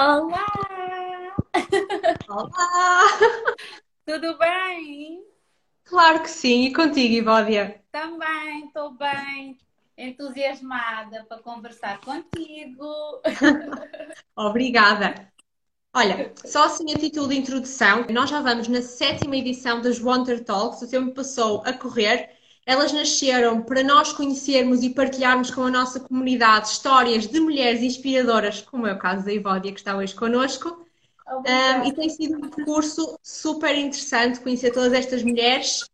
Olá! Olá! Tudo bem? Claro que sim, e contigo, Ivódia? Também, estou bem, entusiasmada para conversar contigo. Obrigada. Olha, só assim a título de introdução, nós já vamos na sétima edição das Wonder Talks, o tempo passou a correr. Elas nasceram para nós conhecermos e partilharmos com a nossa comunidade histórias de mulheres inspiradoras, como é o caso da Ivódia, que está hoje connosco. Um, e tem sido um percurso super interessante conhecer todas estas mulheres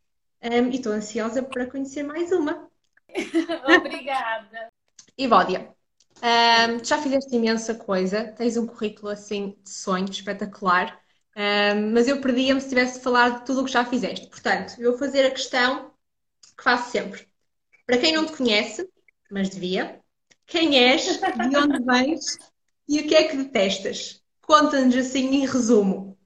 um, e estou ansiosa para conhecer mais uma. Obrigada. Ivódia, um, já fizeste imensa coisa, tens um currículo assim de sonho espetacular, um, mas eu perdia-me se tivesse falado de tudo o que já fizeste. Portanto, eu vou fazer a questão que faço sempre. Para quem não te conhece, mas devia, quem és, de onde vens e o que é que detestas? Conta-nos assim em resumo.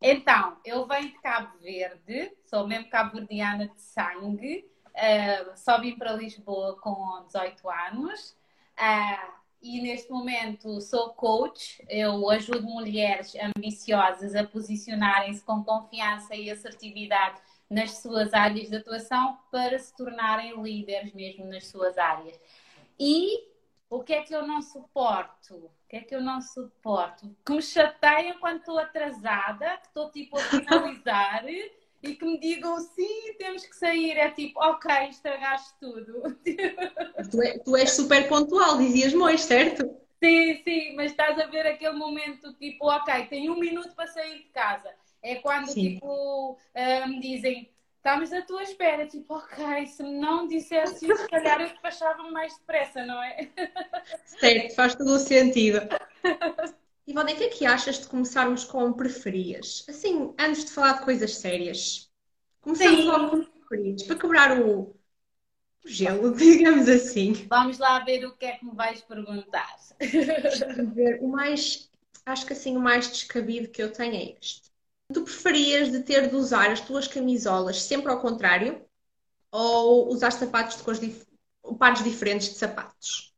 Então, eu venho de Cabo Verde, sou mesmo cabo-verdiana de sangue, uh, só vim para Lisboa com 18 anos. Uh, e neste momento sou coach. Eu ajudo mulheres ambiciosas a posicionarem-se com confiança e assertividade nas suas áreas de atuação para se tornarem líderes mesmo nas suas áreas. E o que é que eu não suporto? O que é que eu não suporto? Que me chateiam quando estou atrasada, que estou tipo a finalizar e que me digam sim, temos que sair. É tipo, ok, estragaste tudo. Tu, é, tu és super pontual, dizias-me hoje, certo? Sim, sim, mas estás a ver aquele momento tipo, ok, tenho um minuto para sair de casa. É quando sim. tipo uh, me dizem, estamos à tua espera, tipo, ok, se não dissesse isso, se calhar eu despachava mais depressa, não é? Certo, faz todo o sentido. Ivone, o que é que achas de começarmos com preferias? Assim, antes de falar de coisas sérias. Começamos Sim. logo com preferias, para quebrar o, o gelo, digamos assim. Vamos lá ver o que é que me vais perguntar. Ver, o mais, acho que assim, o mais descabido que eu tenho é este. Tu preferias de ter de usar as tuas camisolas sempre ao contrário ou usar sapatos de cores dif... pares diferentes de sapatos?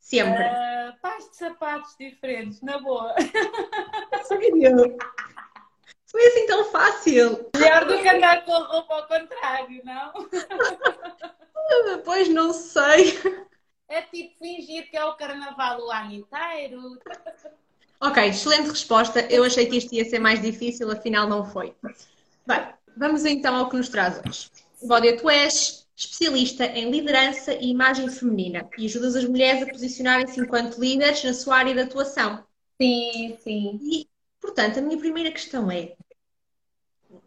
Sempre. Uh, pares de sapatos diferentes, na boa. Sério? Foi assim tão fácil. Melhor do que andar com a roupa ao contrário, não? pois não sei. É tipo fingir que é o carnaval o ano inteiro. Ok, excelente resposta. Eu achei que isto ia ser mais difícil, afinal não foi. Bem, vamos então ao que nos traz hoje. Bódia, tu és especialista em liderança e imagem feminina e ajudas as mulheres a posicionarem-se enquanto líderes na sua área de atuação. Sim, sim. E, portanto, a minha primeira questão é: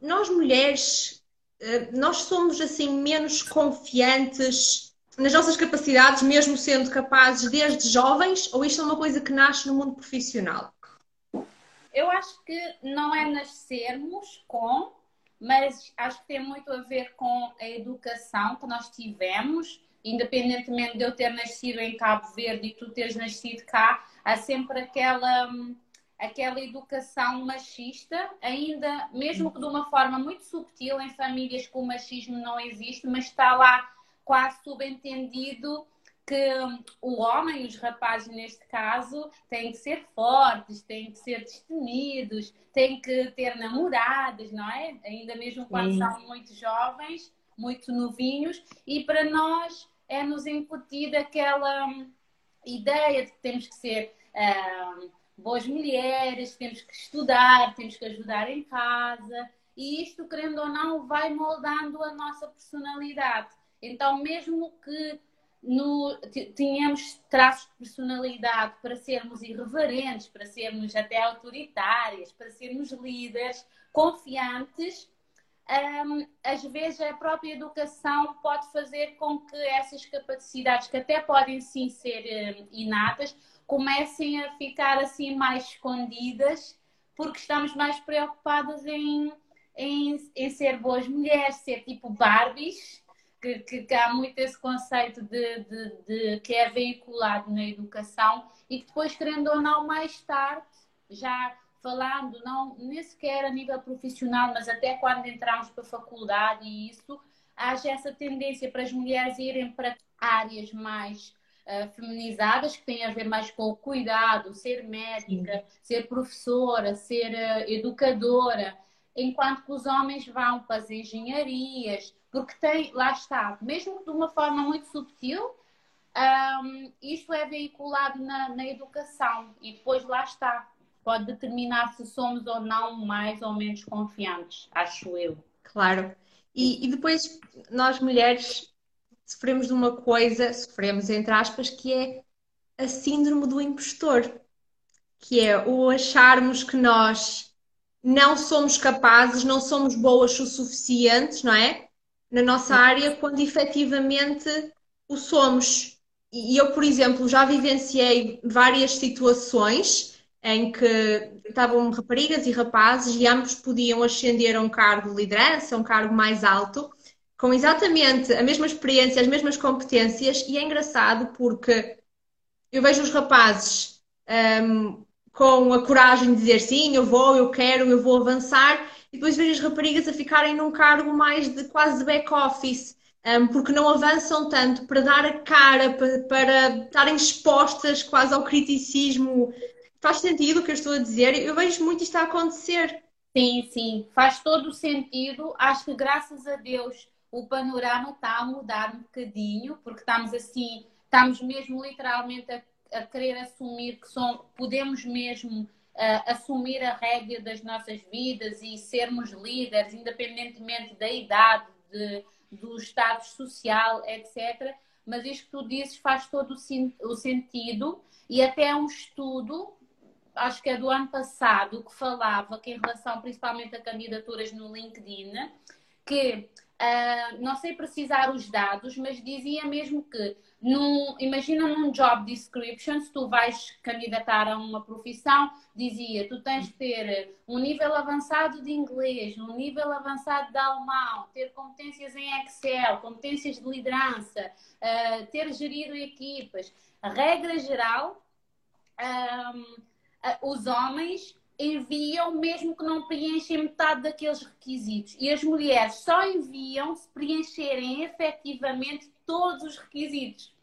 nós mulheres, eh, nós somos assim menos confiantes nas nossas capacidades, mesmo sendo capazes desde jovens, ou isto é uma coisa que nasce no mundo profissional? Eu acho que não é nascermos com, mas acho que tem muito a ver com a educação que nós tivemos, independentemente de eu ter nascido em Cabo Verde e tu teres nascido cá, há sempre aquela aquela educação machista, ainda mesmo que de uma forma muito subtil em famílias que o machismo não existe, mas está lá quase subentendido que o homem, os rapazes neste caso, têm que ser fortes, têm que ser destemidos, têm que ter namoradas, não é? Ainda mesmo quando Sim. são muito jovens, muito novinhos, e para nós é nos incutida aquela hum, ideia de que temos que ser uh, boas mulheres, temos que estudar, temos que ajudar em casa, e isto, querendo ou não, vai moldando a nossa personalidade. Então, mesmo que no, tínhamos traços de personalidade para sermos irreverentes, para sermos até autoritárias, para sermos líderes, confiantes, um, às vezes a própria educação pode fazer com que essas capacidades, que até podem sim ser um, inatas, comecem a ficar assim mais escondidas, porque estamos mais preocupadas em, em, em ser boas mulheres, ser tipo Barbies que, que, que, há muito esse conceito de, de, de, que é veiculado na educação e que depois, querendo ou não, mais tarde, já falando, não nem sequer a nível profissional, mas até quando entramos para a faculdade e isso, haja essa tendência para as mulheres irem para áreas mais uh, feminizadas, que têm a ver mais com o cuidado, ser médica, Sim. ser professora, ser uh, educadora, enquanto que os homens vão para as engenharias, porque tem, lá está, mesmo de uma forma muito subtil, um, isto é veiculado na, na educação e depois lá está, pode determinar se somos ou não mais ou menos confiantes, acho eu. Claro. E, e depois nós mulheres sofremos de uma coisa, sofremos entre aspas, que é a síndrome do impostor, que é o acharmos que nós não somos capazes, não somos boas o suficientes, não é? Na nossa área, quando efetivamente o somos. E eu, por exemplo, já vivenciei várias situações em que estavam raparigas e rapazes e ambos podiam ascender a um cargo de liderança, um cargo mais alto, com exatamente a mesma experiência, as mesmas competências, e é engraçado porque eu vejo os rapazes um, com a coragem de dizer sim, eu vou, eu quero, eu vou avançar, e depois vejo as raparigas a ficarem num cargo mais de quase back-office, um, porque não avançam tanto para dar a cara, para, para estarem expostas quase ao criticismo. Faz sentido o que eu estou a dizer? Eu vejo muito isto a acontecer. Sim, sim, faz todo o sentido. Acho que graças a Deus o panorama está a mudar um bocadinho, porque estamos assim, estamos mesmo literalmente a, a querer assumir que são, podemos mesmo uh, assumir a rédea das nossas vidas e sermos líderes, independentemente da idade, de, do estado social, etc. Mas isto que tu dizes faz todo o, o sentido e até um estudo acho que é do ano passado, que falava que em relação principalmente a candidaturas no LinkedIn, que Uh, não sei precisar os dados, mas dizia mesmo que, num, imagina num job description, se tu vais candidatar a uma profissão, dizia, tu tens de ter um nível avançado de inglês, um nível avançado de alemão, ter competências em Excel, competências de liderança, uh, ter gerido equipas. A regra geral, um, ah, os homens enviam mesmo que não preenchem metade daqueles requisitos. E as mulheres só enviam se preencherem efetivamente todos os requisitos.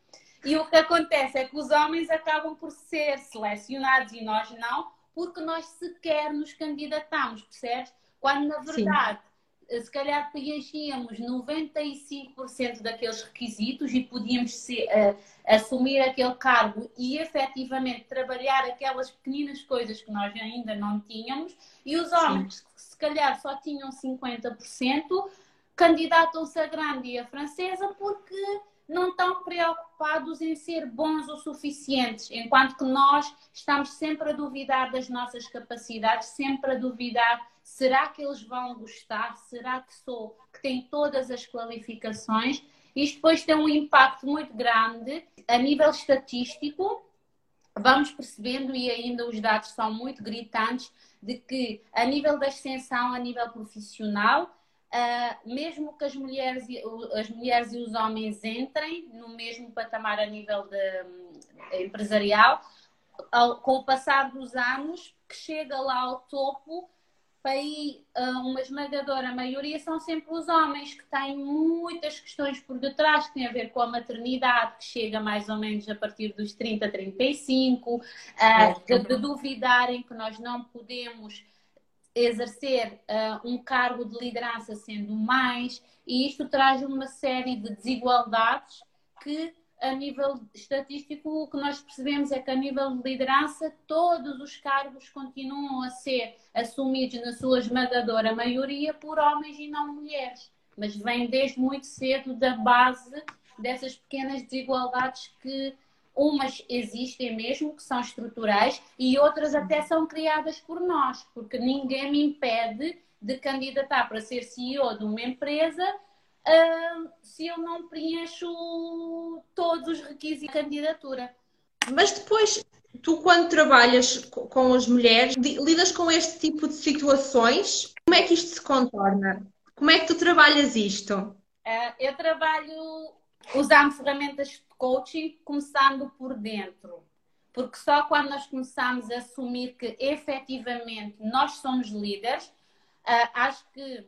E o que acontece é que os homens acabam por ser selecionados e nós não, porque nós sequer nos candidatamos, percebes? Quando na verdade Sim se calhar preenchíamos 95% daqueles requisitos e podíamos ser, uh, assumir aquele cargo e efetivamente trabalhar aquelas pequeninas coisas que nós ainda não tínhamos, e os homens Sim. que se calhar só tinham 50%, candidatam-se a grande e a francesa porque não estão preocupados em ser bons o suficientes, enquanto que nós estamos sempre a duvidar das nossas capacidades, sempre a duvidar será que eles vão gostar, será que sou que tem todas as qualificações. Isto depois tem um impacto muito grande a nível estatístico. Vamos percebendo, e ainda os dados são muito gritantes, de que a nível da extensão, a nível profissional, Uh, mesmo que as mulheres, as mulheres e os homens entrem no mesmo patamar a nível de, um, empresarial, ao, com o passar dos anos, que chega lá ao topo, aí ah, uma esmagadora maioria são sempre os homens que têm muitas questões por detrás que têm a ver com a maternidade, que chega mais ou menos a partir dos 30, 35, uh, de, de duvidarem que nós não podemos exercer uh, um cargo de liderança sendo mais, e isto traz uma série de desigualdades que, a nível estatístico, o que nós percebemos é que, a nível de liderança, todos os cargos continuam a ser assumidos, na sua esmagadora maioria, por homens e não mulheres. Mas vem desde muito cedo da base dessas pequenas desigualdades que Umas existem mesmo, que são estruturais, e outras até são criadas por nós, porque ninguém me impede de candidatar para ser CEO de uma empresa uh, se eu não preencho todos os requisitos de candidatura. Mas depois, tu quando trabalhas com as mulheres, lidas com este tipo de situações, como é que isto se contorna? Como é que tu trabalhas isto? Uh, eu trabalho usando ferramentas de coaching, começando por dentro. Porque só quando nós começamos a assumir que efetivamente nós somos líderes, uh, acho que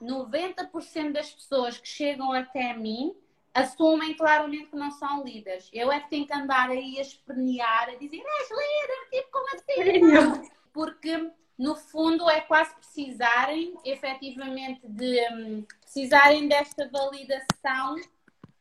90% das pessoas que chegam até mim assumem claramente que não são líderes. Eu é que tenho que andar aí a espernear, a dizer, és líder, tipo, como assim? Porque, no fundo, é quase precisarem, efetivamente, de um, precisarem desta validação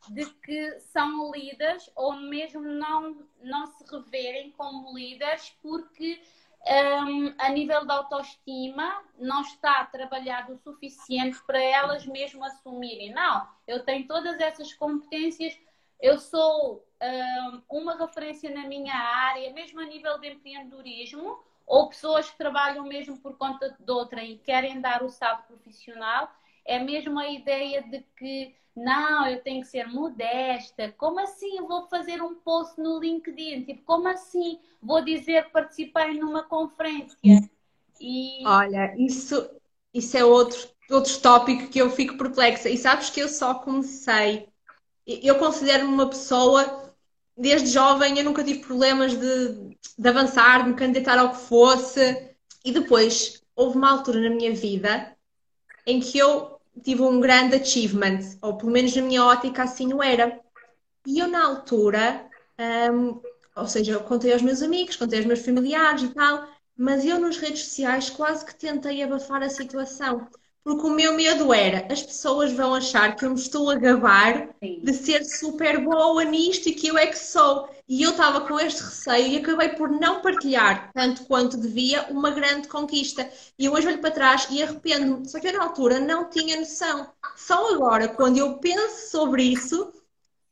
de que são líderes ou mesmo não, não se reverem como líderes porque um, a nível da autoestima não está trabalhado o suficiente para elas mesmo assumirem. Não, eu tenho todas essas competências, eu sou um, uma referência na minha área, mesmo a nível de empreendedorismo, ou pessoas que trabalham mesmo por conta de outra e querem dar o salto profissional, é mesmo a ideia de que não, eu tenho que ser modesta. Como assim eu vou fazer um post no LinkedIn? Tipo, como assim vou dizer que participei numa conferência? E... Olha, isso, isso é outro, outro tópico que eu fico perplexa. E sabes que eu só comecei. Eu considero-me uma pessoa, desde jovem, eu nunca tive problemas de, de avançar, de me candidatar ao que fosse. E depois, houve uma altura na minha vida em que eu tive um grande achievement, ou pelo menos na minha ótica assim o era. E eu, na altura, um, ou seja, eu contei aos meus amigos, contei aos meus familiares e tal, mas eu nas redes sociais quase que tentei abafar a situação. Porque o meu medo era, as pessoas vão achar que eu me estou a gabar Sim. de ser super boa nisto e que eu é que sou. E eu estava com este receio e acabei por não partilhar, tanto quanto devia, uma grande conquista. E eu hoje olho para trás e arrependo-me. Só que eu na altura não tinha noção. Só agora, quando eu penso sobre isso,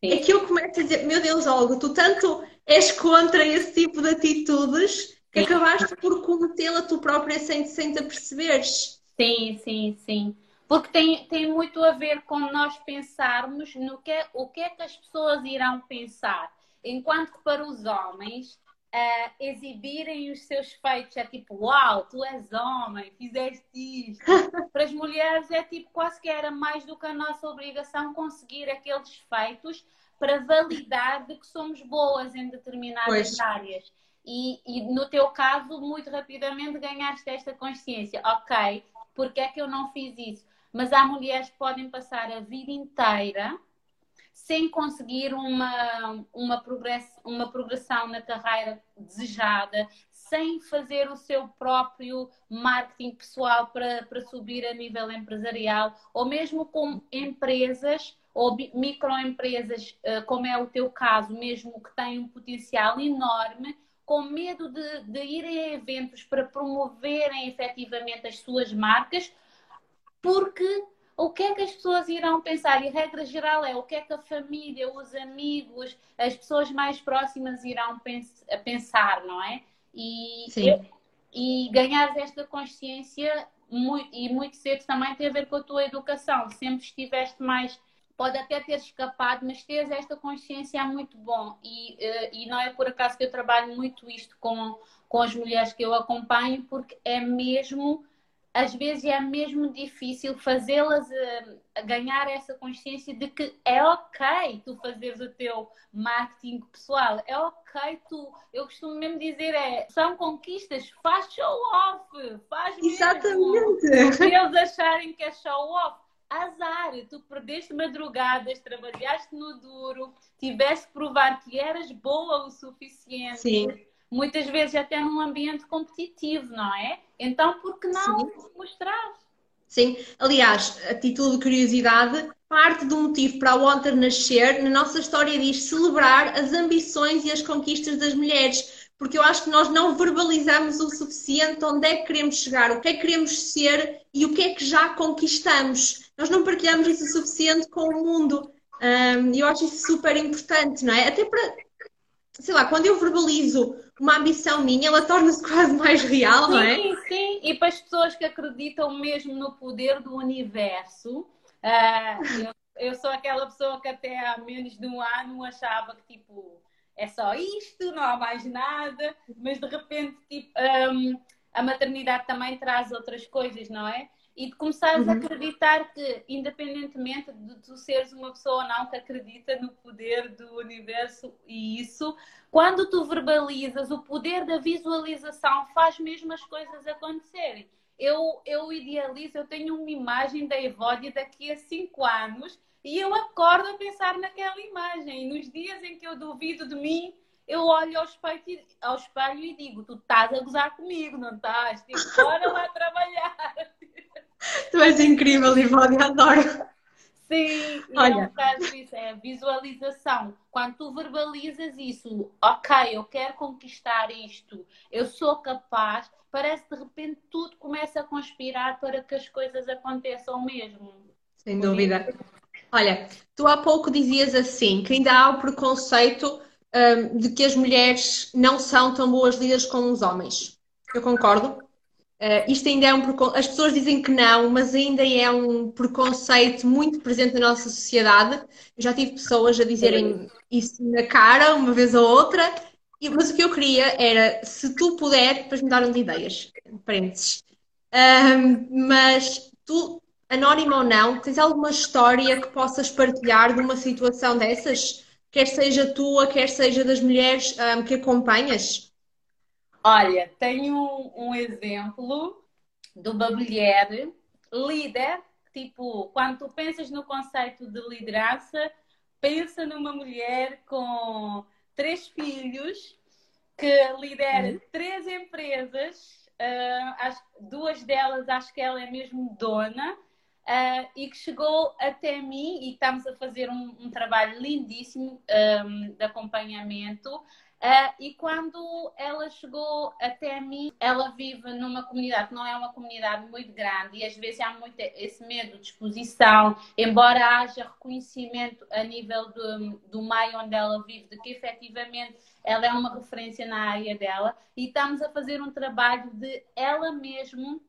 Sim. é que eu começo a dizer: Meu Deus, Olga, tu tanto és contra esse tipo de atitudes que Sim. acabaste por cometê-la tu própria sem, sem te aperceberes. Sim, sim, sim. Porque tem, tem muito a ver com nós pensarmos no que, o que é que as pessoas irão pensar. Enquanto que para os homens, uh, exibirem os seus feitos é tipo, uau, tu és homem, fizeste isto. para as mulheres é tipo, quase que era mais do que a nossa obrigação conseguir aqueles feitos para validar de que somos boas em determinadas pois. áreas. E, e, no teu caso, muito rapidamente ganhaste esta consciência. Ok, porque é que eu não fiz isso? Mas há mulheres que podem passar a vida inteira sem conseguir uma, uma, progress, uma progressão na carreira desejada, sem fazer o seu próprio marketing pessoal para, para subir a nível empresarial, ou mesmo com empresas ou microempresas, eh, como é o teu caso, mesmo que têm um potencial enorme, com medo de, de irem a eventos para promoverem efetivamente as suas marcas, porque o que é que as pessoas irão pensar? E a regra geral é o que é que a família, os amigos, as pessoas mais próximas irão pens pensar, não é? E, Sim. e ganhar esta consciência muito, e muito cedo também tem a ver com a tua educação. Sempre estiveste mais pode até ter escapado, mas teres esta consciência é muito bom. E, uh, e não é por acaso que eu trabalho muito isto com, com as mulheres que eu acompanho, porque é mesmo, às vezes é mesmo difícil fazê-las uh, ganhar essa consciência de que é ok tu fazeres o teu marketing pessoal, é ok tu, eu costumo mesmo dizer, é, são conquistas, faz show off, faz mesmo. Exatamente. Se eles acharem que é show off azar, tu perdeste madrugadas, trabalhaste no duro, tiveste que provar que eras boa o suficiente. Sim. Muitas vezes até num ambiente competitivo, não é? Então, por que não Sim. mostrar? Sim, aliás, a título de curiosidade, parte do motivo para a Wanter nascer, na nossa história diz celebrar as ambições e as conquistas das mulheres porque eu acho que nós não verbalizamos o suficiente onde é que queremos chegar, o que é que queremos ser e o que é que já conquistamos. Nós não partilhamos isso o suficiente com o mundo. E eu acho isso super importante, não é? Até para, sei lá, quando eu verbalizo uma ambição minha, ela torna-se quase mais real, não é? Sim, sim. E para as pessoas que acreditam mesmo no poder do universo, uh, eu, eu sou aquela pessoa que até há menos de um ano achava que, tipo, é só isto, não há mais nada, mas de repente tipo, um, a maternidade também traz outras coisas, não é? E de começares uhum. a acreditar que, independentemente de tu seres uma pessoa ou não que acredita no poder do universo e isso, quando tu verbalizas, o poder da visualização faz mesmo as coisas acontecerem. Eu, eu idealizo, eu tenho uma imagem da Evódia daqui a cinco anos E eu acordo a pensar naquela imagem. E nos dias em que eu duvido de mim, eu olho ao espelho, ao espelho e digo: Tu estás a gozar comigo, não estás? Tipo, bora lá trabalhar. Tu és incrível, Ivone, adoro. Sim, Olha. é um é a visualização. Quando tu verbalizas isso, ok, eu quero conquistar isto, eu sou capaz, parece de repente tudo começa a conspirar para que as coisas aconteçam mesmo. Sem dúvida. Olha, tu há pouco dizias assim, que ainda há o preconceito um, de que as mulheres não são tão boas líderes como os homens. Eu concordo. Uh, isto ainda é um preconceito. As pessoas dizem que não, mas ainda é um preconceito muito presente na nossa sociedade. Eu já tive pessoas a dizerem isso na cara, uma vez ou outra. Mas o que eu queria era, se tu puder, depois me dar de ideias, parênteses. Mas tu, anónima ou não, tens alguma história que possas partilhar de uma situação dessas? Quer seja tua, quer seja das mulheres um, que acompanhas? Olha, tenho um, um exemplo de uma mulher líder, tipo, quando tu pensas no conceito de liderança, pensa numa mulher com três filhos que lidera uhum. três empresas, uh, duas delas acho que ela é mesmo dona, uh, e que chegou até mim e estamos a fazer um, um trabalho lindíssimo um, de acompanhamento. Uh, e quando ela chegou até mim, ela vive numa comunidade que não é uma comunidade muito grande e às vezes há muito esse medo de exposição, embora haja reconhecimento a nível do, do meio onde ela vive, de que efetivamente ela é uma referência na área dela e estamos a fazer um trabalho de ela mesma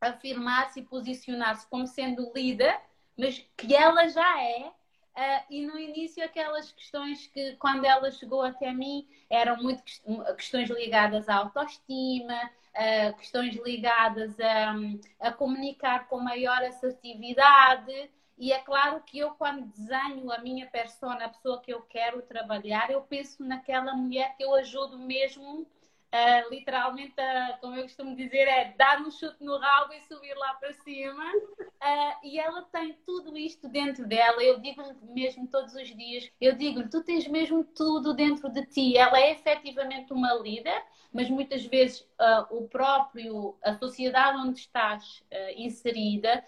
afirmar-se e posicionar-se como sendo líder, mas que ela já é Uh, e no início, aquelas questões que, quando ela chegou até mim, eram muito questões ligadas à autoestima, uh, questões ligadas a, a, comunicar com maior assertividade. E é claro que eu, quando desenho a minha persona, a pessoa que eu quero trabalhar, eu penso naquela mulher que eu ajudo mesmo Uh, literalmente, uh, como eu costumo dizer, é dar um chute no rabo e subir lá para cima. Uh, e ela tem tudo isto dentro dela. Eu digo-lhe mesmo todos os dias: eu digo-lhe, tu tens mesmo tudo dentro de ti. Ela é efetivamente uma líder, mas muitas vezes o próprio, a sociedade onde estás inserida,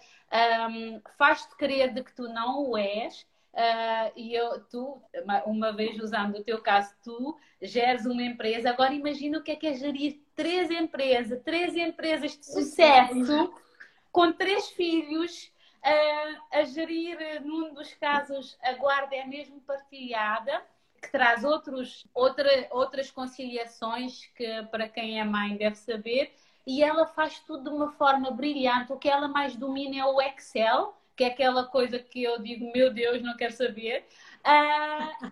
um, faz-te crer de que tu não o és. Uh, e eu, tu, uma vez usando o teu caso, tu geres uma empresa. Agora imagina o que é que é gerir três empresas, três empresas de sucesso, com três filhos, uh, a gerir, num dos casos, a guarda é mesmo partilhada, que traz outros, outra, outras conciliações que para quem é mãe deve saber, e ela faz tudo de uma forma brilhante. O que ela mais domina é o Excel que é aquela coisa que eu digo, meu Deus, não quero saber. Uh,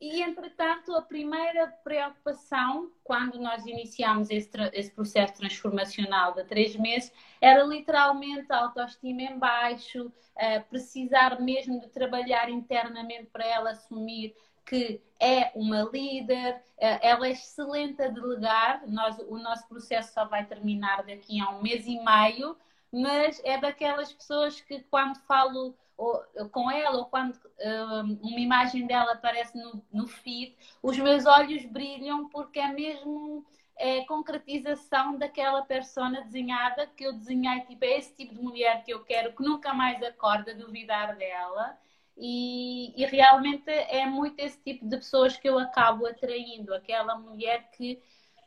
e, entretanto, a primeira preocupação, quando nós iniciámos esse, esse, processo transformacional de três meses, era literalmente a autoestima em baixo, uh, precisar mesmo de trabalhar internamente para ela assumir que é uma líder, ela é excelente a delegar. Nós, o nosso processo só vai terminar daqui a um mês e meio mas é daquelas pessoas que quando falo ou, com ela ou quando um, uma imagem dela aparece no, feed, os meus olhos brilham porque é mesmo é, concretização daquela persona desenhada que eu desenhei, tipo, é esse tipo de mulher que eu quero, que nunca mais acorda a duvidar dela. E, e, realmente é muito esse tipo de pessoas que eu acabo atraindo, aquela mulher que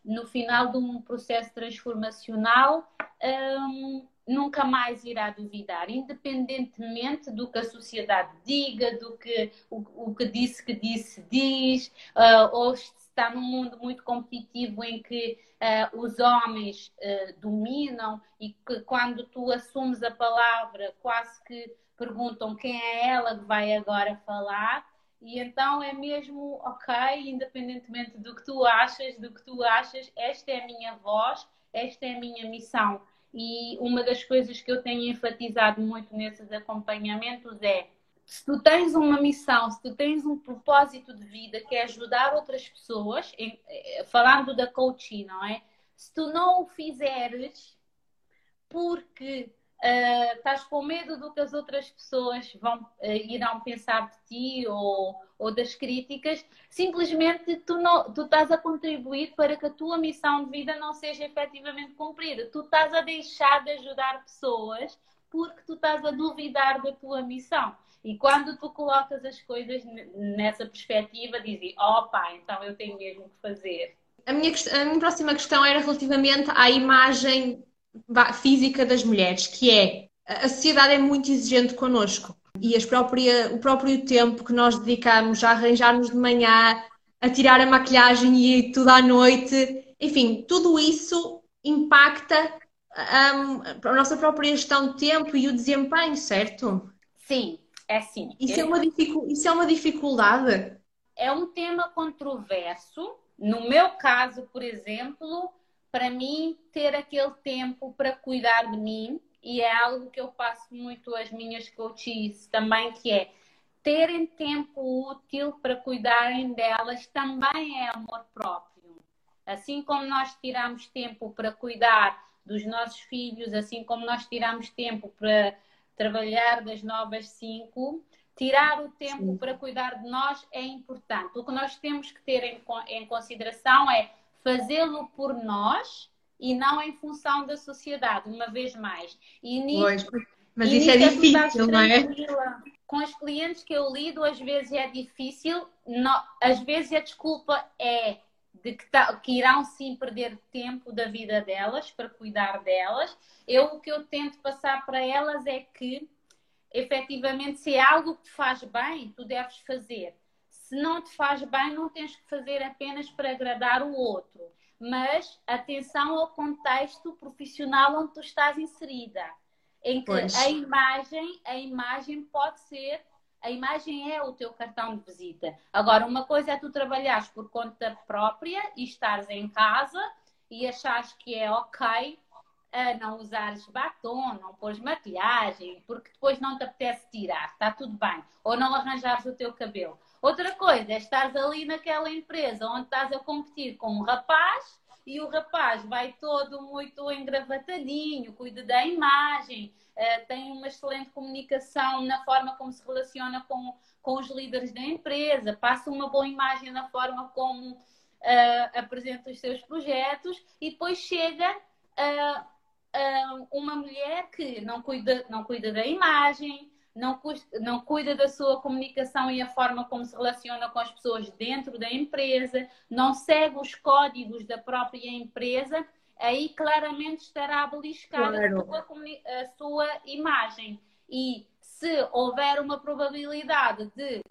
no final de um processo transformacional um, nunca mais irá duvidar, independentemente do que a sociedade diga, do que o, o que disse que disse diz, uh, ou está num mundo muito competitivo em que uh, os homens uh, dominam e que quando tu assumes a palavra quase que perguntam quem é ela que vai agora falar e então é mesmo ok, independentemente do que tu achas, do que tu achas, esta é a minha voz, esta é a minha missão e uma das coisas que eu tenho enfatizado muito nesses acompanhamentos é se tu tens uma missão, se tu tens um propósito de vida que é ajudar outras pessoas, eh, falando da coaching, não é? Se tu não o fizeres porque Uh, estás com medo do que as outras pessoas vão, uh, irão pensar de ti ou, ou das críticas, simplesmente tu, não, tu estás a contribuir para que a tua missão de vida não seja efetivamente cumprida. Tu estás a deixar de ajudar pessoas porque tu estás a duvidar da tua missão. E quando tu colocas as coisas nessa perspectiva, dizes, opa, então eu tenho mesmo que fazer. A minha, a minha próxima questão era relativamente à imagem física das mulheres, que é a sociedade é muito exigente connosco e própria, o próprio tempo que nós dedicamos a arranjar-nos de manhã, a tirar a maquilhagem e tudo à noite, enfim, tudo isso impacta um, a nossa própria gestão de tempo e o desempenho, certo? Sim, é sim. Isso, é, uma isso é uma dificuldade? É um tema controverso. No meu caso, por exemplo, para mim, ter aquele tempo para cuidar de mim, e é algo que eu passo muito às minhas coaches também, que é terem tempo útil para cuidarem delas também é amor próprio. Assim como nós tiramos tempo para cuidar dos nossos filhos, assim como nós tiramos tempo para trabalhar das novas cinco, tirar o tempo Sim. para cuidar de nós é importante. O que nós temos que ter em, em consideração é fazê-lo por nós e não em função da sociedade, uma vez mais. E nisso, pois, mas e isso é difícil, não é? Com os clientes que eu lido, às vezes é difícil, não, às vezes a desculpa é de que, tá, que, irão sim perder tempo da vida delas para cuidar delas. Eu o que eu tento passar para elas é que efetivamente se é algo que te faz bem, tu deves fazer se não te faz bem, não tens que fazer apenas para agradar o outro. Mas atenção ao contexto profissional onde tu estás inserida. Em que pois. a imagem, a imagem pode ser, a imagem é o teu cartão de visita. Agora, uma coisa é tu trabalhares por conta própria e estares em casa e achares que é ok a não usares batom, não pôres maquilhagem, porque depois não te apetece tirar, está tudo bem. Ou não arranjares o teu cabelo. Outra coisa é estar ali naquela empresa onde estás a competir com um rapaz e o rapaz vai todo muito engravatadinho, cuida da imagem, uh, tem uma excelente comunicação na forma como se relaciona com, com os líderes da empresa, passa uma boa imagem na forma como uh, apresenta os seus projetos e depois chega uh, uma mulher que não cuida, não cuida da imagem, não, não cuida da sua comunicação e a forma como se relaciona com as pessoas dentro da empresa, não segue os códigos da própria empresa, aí claramente estará a beliscar claro. a, sua, a sua imagem. E se houver uma probabilidade de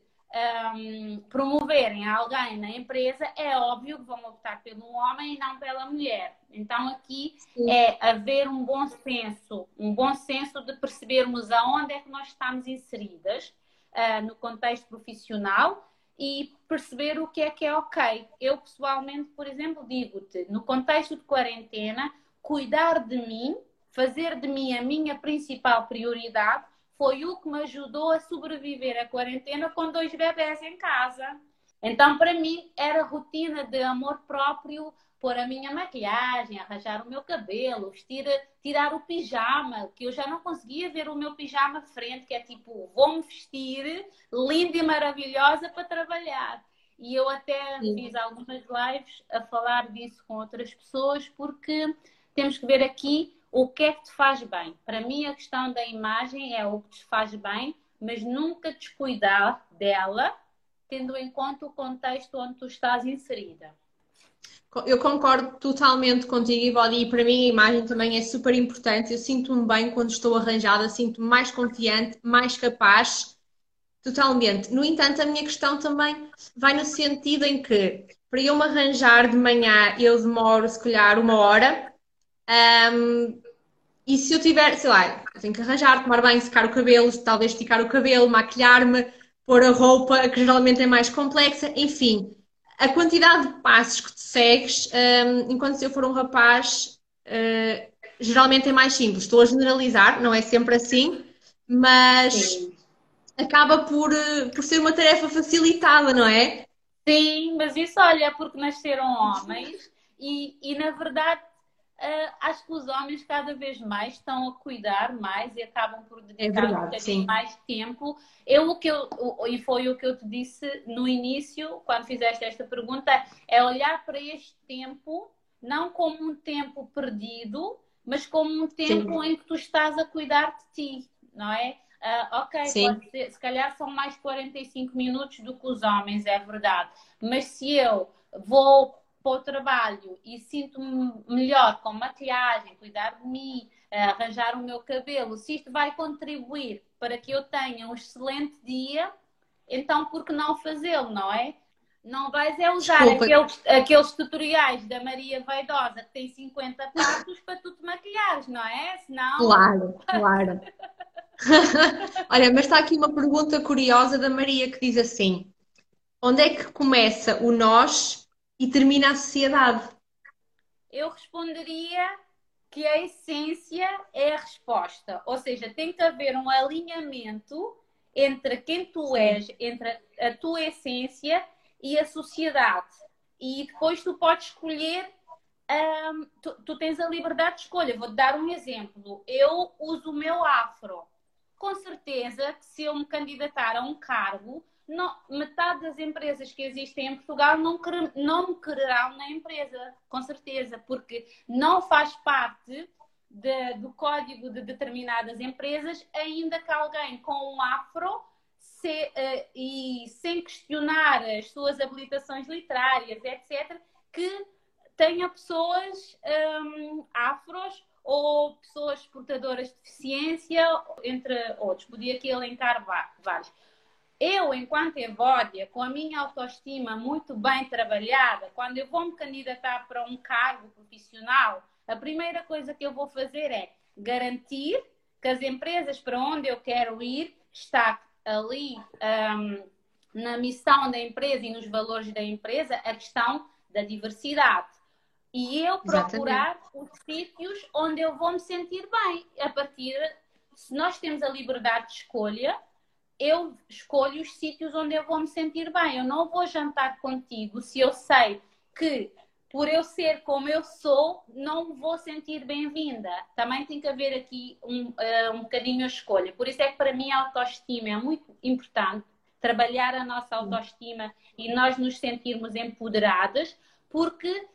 um, promoverem alguém na empresa, é óbvio que vão optar pelo homem e não pela mulher. Então aqui Sim. é haver um bom senso, um bom senso de percebermos aonde é que nós estamos inseridas uh, no contexto profissional e perceber o que é que é ok. Eu pessoalmente, por exemplo, digo-te, no contexto de quarentena, cuidar de mim, fazer de mim a minha principal prioridade foi o que me ajudou a sobreviver à quarentena com dois bebés em casa. Então, para mim, era rotina de amor próprio, pôr a minha maquiagem, arranjar o meu cabelo, vestir, tirar o pijama, que eu já não conseguia ver o meu pijama frente, que é tipo, vou-me vestir linda e maravilhosa para trabalhar. E eu até Sim. fiz algumas lives a falar disso com outras pessoas, porque temos que ver aqui o que é que te faz bem. Para mim, a questão da imagem é o que te faz bem, mas nunca descuidar dela, tendo em conta o contexto onde tu estás inserida. Eu concordo totalmente contigo, Ivone, e para mim a imagem também é super importante. Eu sinto-me bem quando estou arranjada, sinto-me mais confiante, mais capaz, totalmente. No entanto, a minha questão também vai no sentido em que, para eu me arranjar de manhã, eu demoro, se calhar, uma hora. Um, e se eu tiver, sei lá, tenho que arranjar, tomar banho, secar o cabelo, talvez esticar o cabelo, maquilhar-me, pôr a roupa, que geralmente é mais complexa, enfim, a quantidade de passos que tu segues, um, enquanto se eu for um rapaz, uh, geralmente é mais simples. Estou a generalizar, não é sempre assim, mas Sim. acaba por, eh, por ser uma tarefa facilitada, não é? Sim, mas isso olha, é porque nasceram homens e, e na verdade uh, acho que os homens cada vez mais estão a cuidar mais e acabam por dedicar é verdade, um mais tempo. Eu, o que eu, e foi o que eu te disse no início, quando fizeste esta pergunta, é olhar para este tempo não como um tempo perdido, mas como um tempo Sim. em que tu estás a cuidar de ti, não é? Uh, ok, ser, se calhar são mais 45 minutos do que os homens, é verdade. Mas se eu vou para o trabalho e sinto-me melhor com maquilhagem, cuidar de mim, arranjar o meu cabelo, se isto vai contribuir para que eu tenha um excelente dia, então por que não fazê-lo, não é? Não vais é usar aqueles, aqueles, tutoriais da Maria Vaidosa que tem 50 passos para tu te maquilhares, não é? Senão... Claro, claro. Olha, mas está aqui uma pergunta curiosa da Maria que diz assim: onde é que começa o nós e termina a sociedade? Eu responderia que a essência é a resposta, ou seja, tem que haver um alinhamento entre quem tu és, entre a tua essência e a sociedade. E depois tu podes escolher, um, tu, tu, tens a liberdade de escolha. Vou-te dar um exemplo. Eu uso o meu afro. Com certeza que se eu me candidatar a um cargo, não, metade das empresas que existem em Portugal não, não me quererão na empresa, com certeza, porque não faz parte de, do código de determinadas empresas, ainda que alguém com um afro se, uh, e sem questionar as suas habilitações literárias, etc., que tenha pessoas um, afros ou pessoas portadoras de deficiência, entre outros. Podia aqui elencar vários. Eu, enquanto Evódia, com a minha autoestima muito bem trabalhada, quando eu vou me candidatar para um cargo profissional, a primeira coisa que eu vou fazer é garantir que as empresas para onde eu quero ir está ali um, na missão da empresa e nos valores da empresa a questão da diversidade. E eu procurar Exatamente. os sítios onde eu vou me sentir bem. A partir, se nós temos a liberdade de escolha, eu escolho os sítios onde eu vou me sentir bem. Eu não vou jantar contigo se eu sei que por eu ser como eu sou, não vou sentir bem-vinda. Também tem que haver aqui um, uh, um bocadinho a escolha. Por isso é que para mim a autoestima é muito importante. Trabalhar a nossa autoestima e nós nos sentirmos empoderadas, porque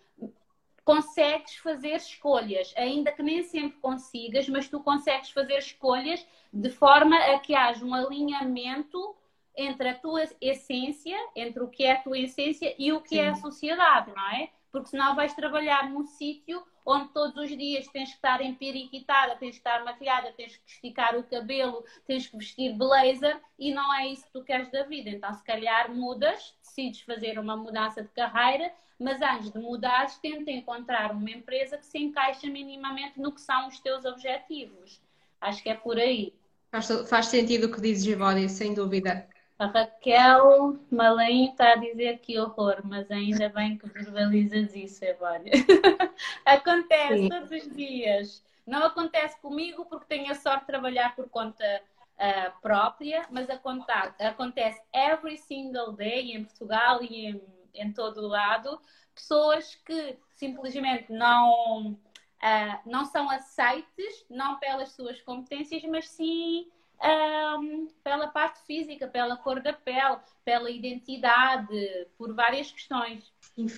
consegues fazer escolhas, ainda que nem sempre consigas, mas tu consegues fazer escolhas de forma a que haja um alinhamento entre a tua essência, entre o que é a tua essência e o que Sim. é a sociedade, não é? Porque senão vais trabalhar num sítio onde todos os dias tens que estar empiriquitada, tens que estar maquilhada, tens que esticar o cabelo, tens que vestir blazer e não é isso que tu queres da vida. Então, se calhar mudas, decides fazer uma mudança de carreira, mas antes de mudares, tenta encontrar uma empresa que se encaixa minimamente no que são os teus objetivos. Acho que é por aí. Faz, faz sentido o que dizes, Givódia, sem dúvida. A Raquel Malain está a dizer que horror, mas ainda bem que verbalizas isso, Evónia. acontece Sim. todos os dias. Não acontece comigo porque tenho a sorte de trabalhar por conta uh, própria, mas acontece, acontece every single day em Portugal e em, em todo o lado. Pessoas que simplesmente não, uh, não são aceites, não pelas suas competências, mas sim um, pela parte física, pela cor da pele, pela identidade, por várias questões.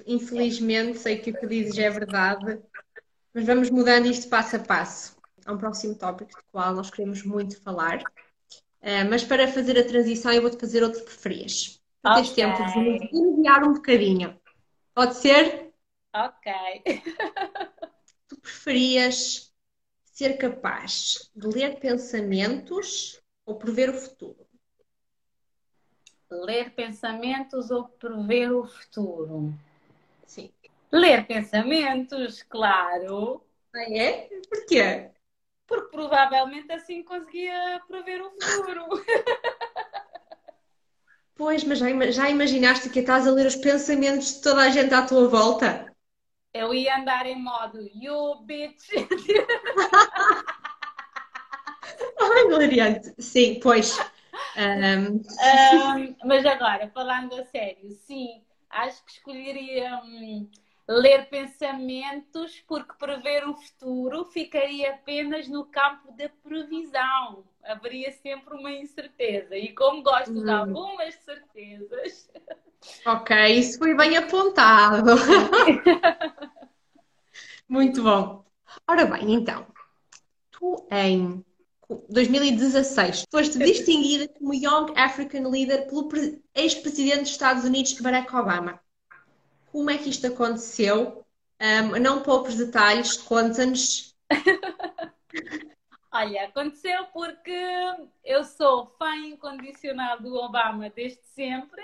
Infelizmente, sei que o que dizes é verdade, mas vamos mudando isto passo a passo. Há um próximo tópico do qual nós queremos muito falar. Uh, mas para fazer a transição, eu vou-te fazer outro que preferias. Tu okay. tens tempo de enviar um bocadinho. Pode ser? Ok. tu preferias ser capaz de ler pensamentos ou prever o futuro? Ler pensamentos ou prever o futuro? Sim. Ler pensamentos, claro. Ah, é? Porquê? Porque provavelmente assim conseguia prever o futuro. Pois, mas já, já imaginaste que estás a ler os pensamentos de toda a gente à tua volta? Eu ia andar em modo you bitch. Ai, hilariante. Sim, pois. Um... Um, mas agora, falando a sério, sim, acho que escolheria um, ler pensamentos, porque prever o futuro ficaria apenas no campo da previsão. Haveria sempre uma incerteza. E como gosto de hum. algumas certezas. Ok, isso foi bem apontado. Muito bom. Ora bem, então, tu em 2016 foste distinguida como Young African Leader pelo ex-presidente dos Estados Unidos, Barack Obama. Como é que isto aconteceu? Um, não poucos detalhes, conta-nos. Olha, aconteceu porque eu sou fã incondicional do Obama desde sempre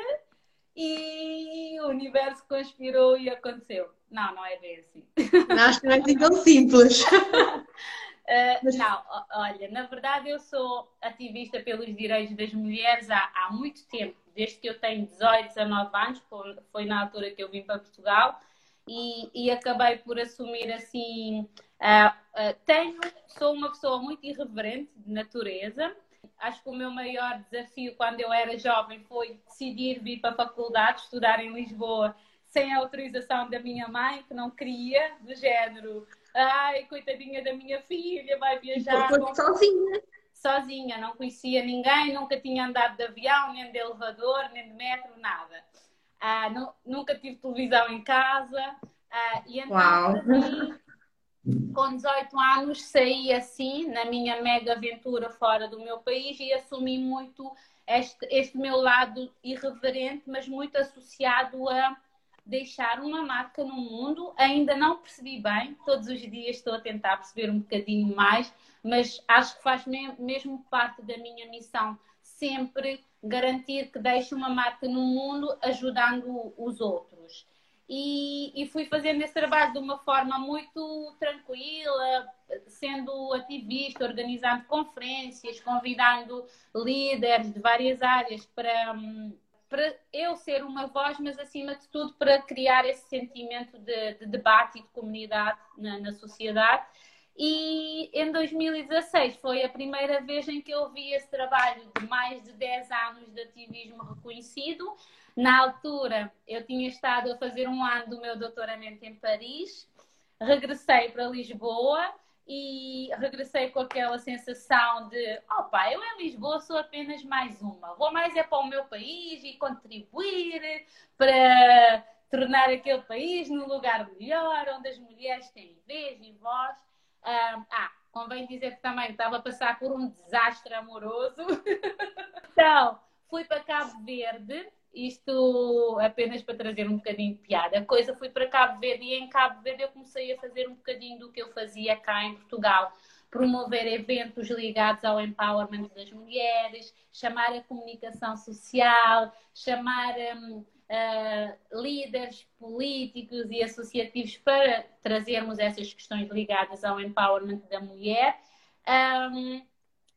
e o universo conspirou e aconteceu. Não, não é bem assim. Acho que não é assim tão simples. Uh, Mas... Não, olha, na verdade eu sou ativista pelos direitos das mulheres há, há muito tempo, desde que eu tenho 18, 19 anos, foi, foi na altura que eu vim para Portugal e, e acabei por assumir assim. Uh, uh, tenho, sou uma pessoa muito irreverente de natureza. Acho que o meu maior desafio quando eu era jovem foi decidir vir para a faculdade, estudar em Lisboa, sem a autorização da minha mãe, que não queria, do género ai, coitadinha da minha filha, vai viajar. Foi sozinha. Sozinha, não conhecia ninguém, nunca tinha andado de avião, nem de elevador, nem de metro, nada. Ah, nunca tive televisão em casa. Ah, e então, assim, com 18 anos, saí assim, na minha mega aventura fora do meu país e assumi muito este, este meu lado irreverente, mas muito associado a deixar uma marca no mundo. Ainda não percebi bem, todos os dias estou a tentar perceber um bocadinho mais, mas acho que faz mesmo parte da minha missão sempre garantir que deixo uma marca no mundo ajudando os outros. E, e, fui fazendo esse trabalho de uma forma muito tranquila, sendo ativista, organizando conferências, convidando líderes de várias áreas para, para eu ser uma voz, mas acima de tudo para criar esse sentimento de, de debate e de comunidade na, na, sociedade. E em 2016 foi a primeira vez em que eu vi esse trabalho de mais de 10 anos de ativismo reconhecido. Na altura, eu tinha estado a fazer um ano do meu doutoramento em Paris, regressei para Lisboa e regressei com aquela sensação de opa, eu em Lisboa sou apenas mais uma, vou mais é para o meu país e contribuir para tornar aquele país num lugar melhor, onde as mulheres têm vez e voz. Ah, convém dizer que também estava a passar por um desastre amoroso. então, fui para Cabo Verde isto apenas para trazer um bocadinho de piada. A coisa foi para Cabo Verde e em Cabo Verde eu comecei a fazer um bocadinho do que eu fazia cá em Portugal. Promover eventos ligados ao empowerment das mulheres, chamar a comunicação social, chamar um, uh, líderes políticos e associativos para trazermos essas questões ligadas ao empowerment da mulher. Um,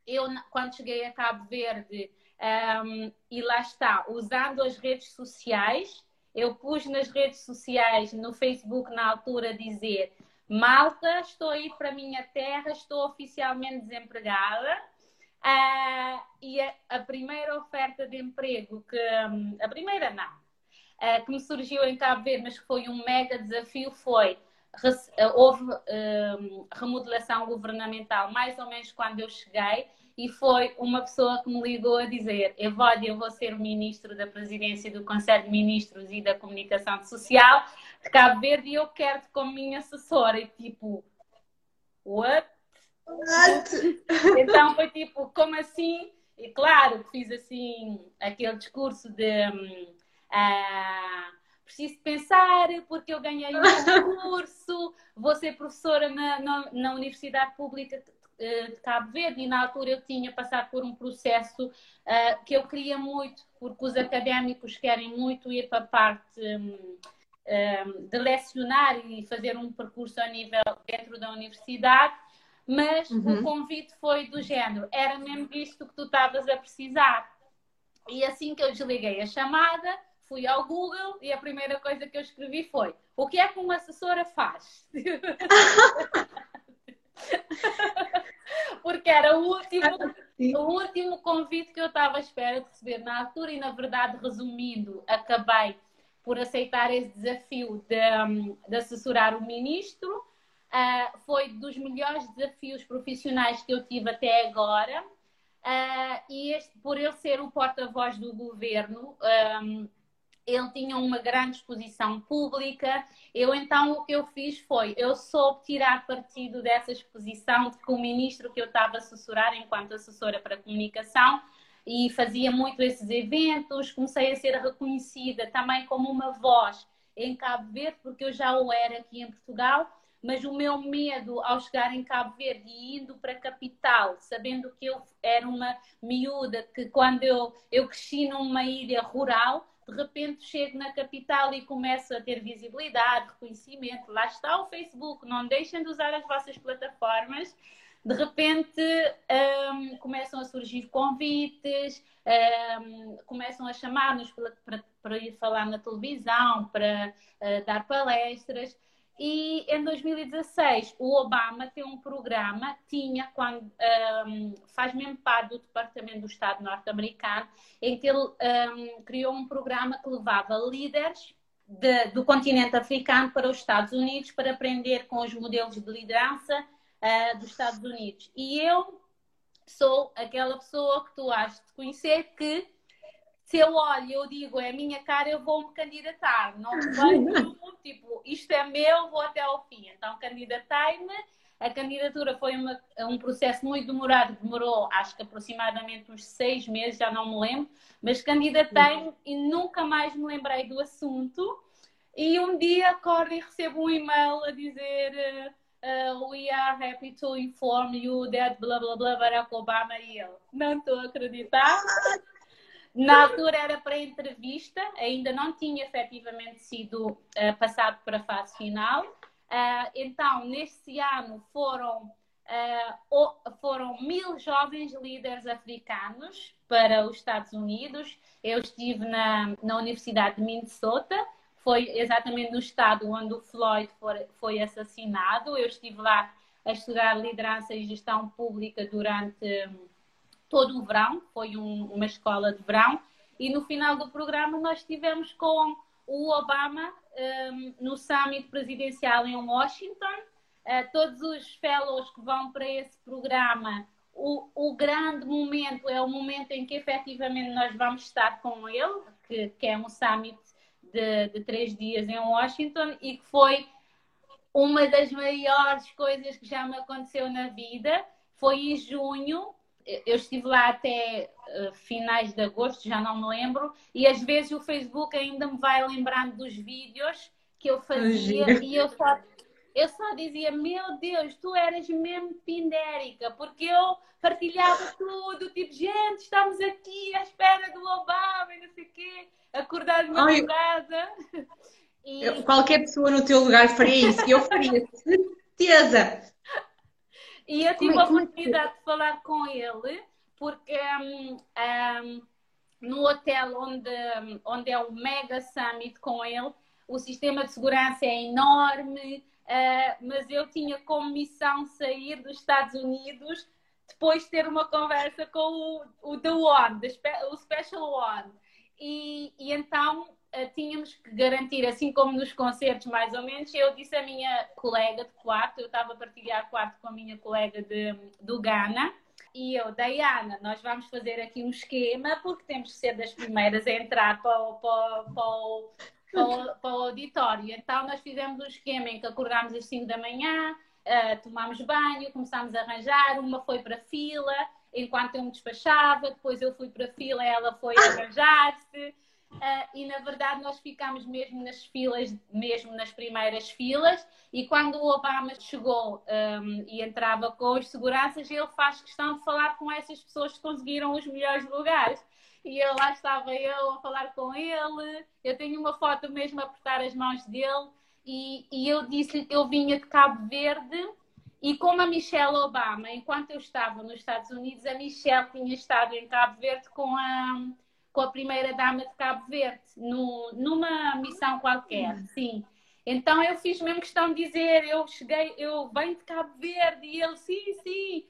eu, quando cheguei a Cabo Verde, um, e lá está, usando as redes sociais, eu pus nas redes sociais, no Facebook na altura, dizer Malta, estou aí para a minha terra, estou oficialmente desempregada. Uh, e a, a, primeira oferta de emprego que a primeira não, uh, que me surgiu em Cabo Verde, mas que foi um mega desafio, foi houve um, remodelação governamental mais ou menos quando eu cheguei e foi uma pessoa que me ligou a dizer: Evódia, eu vou ser o ministro da presidência do Conselho de Ministros e da Comunicação Social de Cabo Verde e eu quero-te como minha assessora. E tipo, what? what? Então foi tipo, como assim? E claro que fiz assim aquele discurso de. Um, uh, preciso pensar porque eu ganhei um curso, vou ser professora na, na, na Universidade Pública de Cabo Verde e na altura eu tinha passado por um processo uh, que eu queria muito, porque os académicos querem muito ir para a parte um, um, de lecionar e fazer um percurso a nível dentro da universidade, mas uhum. o convite foi do género, era mesmo isto que tu estavas a precisar. E assim que eu desliguei a chamada, fui ao Google e a primeira coisa que eu escrevi foi: o que é que uma assessora faz? Porque era o último, o último convite que eu estava à espera de receber na altura e, na verdade, resumindo, acabei por aceitar esse desafio de, de assessorar o ministro. Uh, foi dos melhores desafios profissionais que eu tive até agora. Uh, e este, por ele ser o porta-voz do governo, um, ele tinha uma grande exposição pública. Eu então o que eu fiz foi, eu soube tirar partido dessa exposição que o ministro que eu estava a assessorar enquanto assessora para comunicação e fazia muito esses eventos, comecei a ser reconhecida também como uma voz em Cabo Verde, porque eu já o era aqui em Portugal, mas o meu medo ao chegar em Cabo Verde e indo para a capital, sabendo que eu era uma miúda, que quando eu, eu cresci numa ilha rural, de repente chego na capital e começo a ter visibilidade, reconhecimento. Lá está o Facebook, não deixem de usar as vossas plataformas. De repente um, começam a surgir convites, um, começam a chamar-nos para, para, para, ir falar na televisão, para uh, dar palestras. E em 2016 o Obama tem um programa, tinha quando um, faz mesmo parte do Departamento do Estado norte-americano, em que ele um, criou um programa que levava líderes de, do continente africano para os Estados Unidos para aprender com os modelos de liderança uh, dos Estados Unidos. E eu sou aquela pessoa que tu has de conhecer que se eu olho e eu digo é a minha cara, eu vou me candidatar. Não vejo, tipo, isto é meu, vou até ao fim. Então, candidatei-me. A candidatura foi uma, um processo muito demorado, demorou acho que aproximadamente uns seis meses, já não me lembro, mas candidatei-me e nunca mais me lembrei do assunto. E um dia acordo e recebo um e-mail a dizer uh, We are happy to inform you that blá blá blá Barack Obama e eu. Não estou a acreditar. Na altura era para entrevista, ainda não tinha efetivamente sido uh, passado para a fase final. Uh, então, neste ano foram, uh, foram mil jovens líderes africanos para os Estados Unidos. Eu estive na, na Universidade de Minnesota, foi exatamente no estado onde o Floyd foi, foi assassinado. Eu estive lá a estudar liderança e gestão pública durante todo o verão, foi um, uma escola de verão, e no final do programa nós estivemos com o Obama um, no summit presidencial em Washington. Uh, todos os fellows que vão para esse programa, o, o, grande momento é o momento em que efetivamente nós vamos estar com ele, que, que é um summit de, de três dias em Washington e que foi uma das maiores coisas que já me aconteceu na vida. Foi em junho, eu estive lá até uh, finais de agosto, já não me lembro, e às vezes o Facebook ainda me vai lembrando dos vídeos que eu fazia e eu só, eu só dizia, meu Deus, tu eras mesmo pindérica, porque eu partilhava tudo, tipo, gente, estamos aqui à espera do Obama e não sei o quê, acordar de madrugada. E... Qualquer pessoa no teu lugar faria isso, eu faria, certeza. E eu tive é, a oportunidade de falar com ele, porque um, um, no hotel onde, onde é o Mega Summit com ele, o sistema de segurança é enorme, uh, mas eu tinha como missão sair dos Estados Unidos depois de ter uma conversa com o, o The One, o Special One. E, e então tínhamos que garantir, assim como nos concertos, mais ou menos. Eu disse à minha colega de quarto, eu estava a partilhar quarto com a minha colega de, do Ghana, e eu, Diana, nós vamos fazer aqui um esquema, porque temos que ser das primeiras a entrar para o, para o, para o, para o auditório. Então, nós fizemos um esquema em que acordámos às 5 da manhã, uh, tomámos banho, começámos a arranjar, uma foi para a fila, enquanto eu me despachava, depois eu fui para a fila, ela foi arranjar-se. Uh, e na verdade nós ficámos mesmo nas filas, mesmo nas primeiras filas, e quando o Obama chegou um, e entrava com os seguranças, ele faz questão de falar com essas pessoas que conseguiram os melhores lugares. E eu, lá estava eu a falar com ele, eu tenho uma foto mesmo a apertar as mãos dele, e, e eu disse-lhe que eu vinha de Cabo Verde, e como a Michelle Obama, enquanto eu estava nos Estados Unidos, a Michelle tinha estado em Cabo Verde com a com a primeira dama de Cabo Verde, no, numa missão qualquer, sim. Então eu fiz mesmo questão de dizer, eu cheguei, eu venho de Cabo Verde e ele, sim, sim,